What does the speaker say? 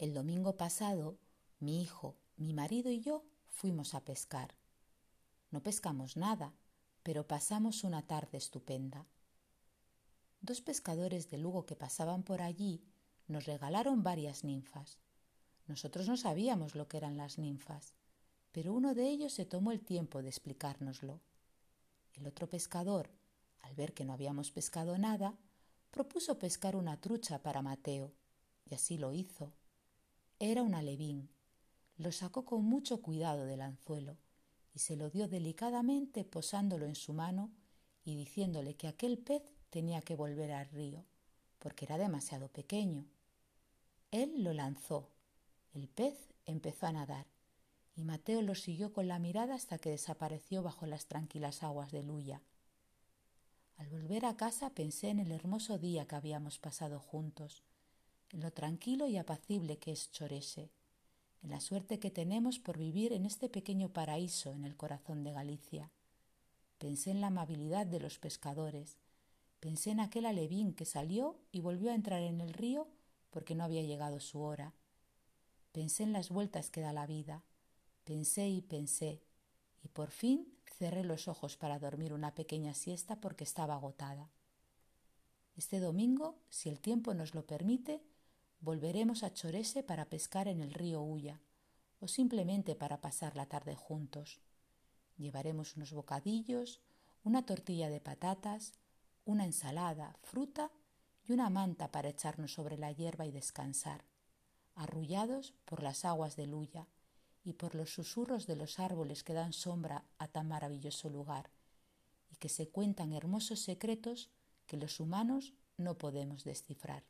El domingo pasado, mi hijo, mi marido y yo fuimos a pescar. No pescamos nada, pero pasamos una tarde estupenda. Dos pescadores de Lugo que pasaban por allí nos regalaron varias ninfas. Nosotros no sabíamos lo que eran las ninfas, pero uno de ellos se tomó el tiempo de explicárnoslo. El otro pescador, al ver que no habíamos pescado nada, propuso pescar una trucha para Mateo, y así lo hizo. Era un alevín. Lo sacó con mucho cuidado del anzuelo y se lo dio delicadamente posándolo en su mano y diciéndole que aquel pez tenía que volver al río, porque era demasiado pequeño. Él lo lanzó. El pez empezó a nadar y Mateo lo siguió con la mirada hasta que desapareció bajo las tranquilas aguas de Luya. Al volver a casa pensé en el hermoso día que habíamos pasado juntos, en lo tranquilo y apacible que es Chorese, en la suerte que tenemos por vivir en este pequeño paraíso en el corazón de Galicia. Pensé en la amabilidad de los pescadores, pensé en aquel alevín que salió y volvió a entrar en el río porque no había llegado su hora. Pensé en las vueltas que da la vida, pensé y pensé, y por fin cerré los ojos para dormir una pequeña siesta porque estaba agotada. Este domingo, si el tiempo nos lo permite, volveremos a Chorese para pescar en el río Ulla, o simplemente para pasar la tarde juntos. Llevaremos unos bocadillos, una tortilla de patatas, una ensalada, fruta y una manta para echarnos sobre la hierba y descansar, arrullados por las aguas del Ulla y por los susurros de los árboles que dan sombra a tan maravilloso lugar, y que se cuentan hermosos secretos que los humanos no podemos descifrar.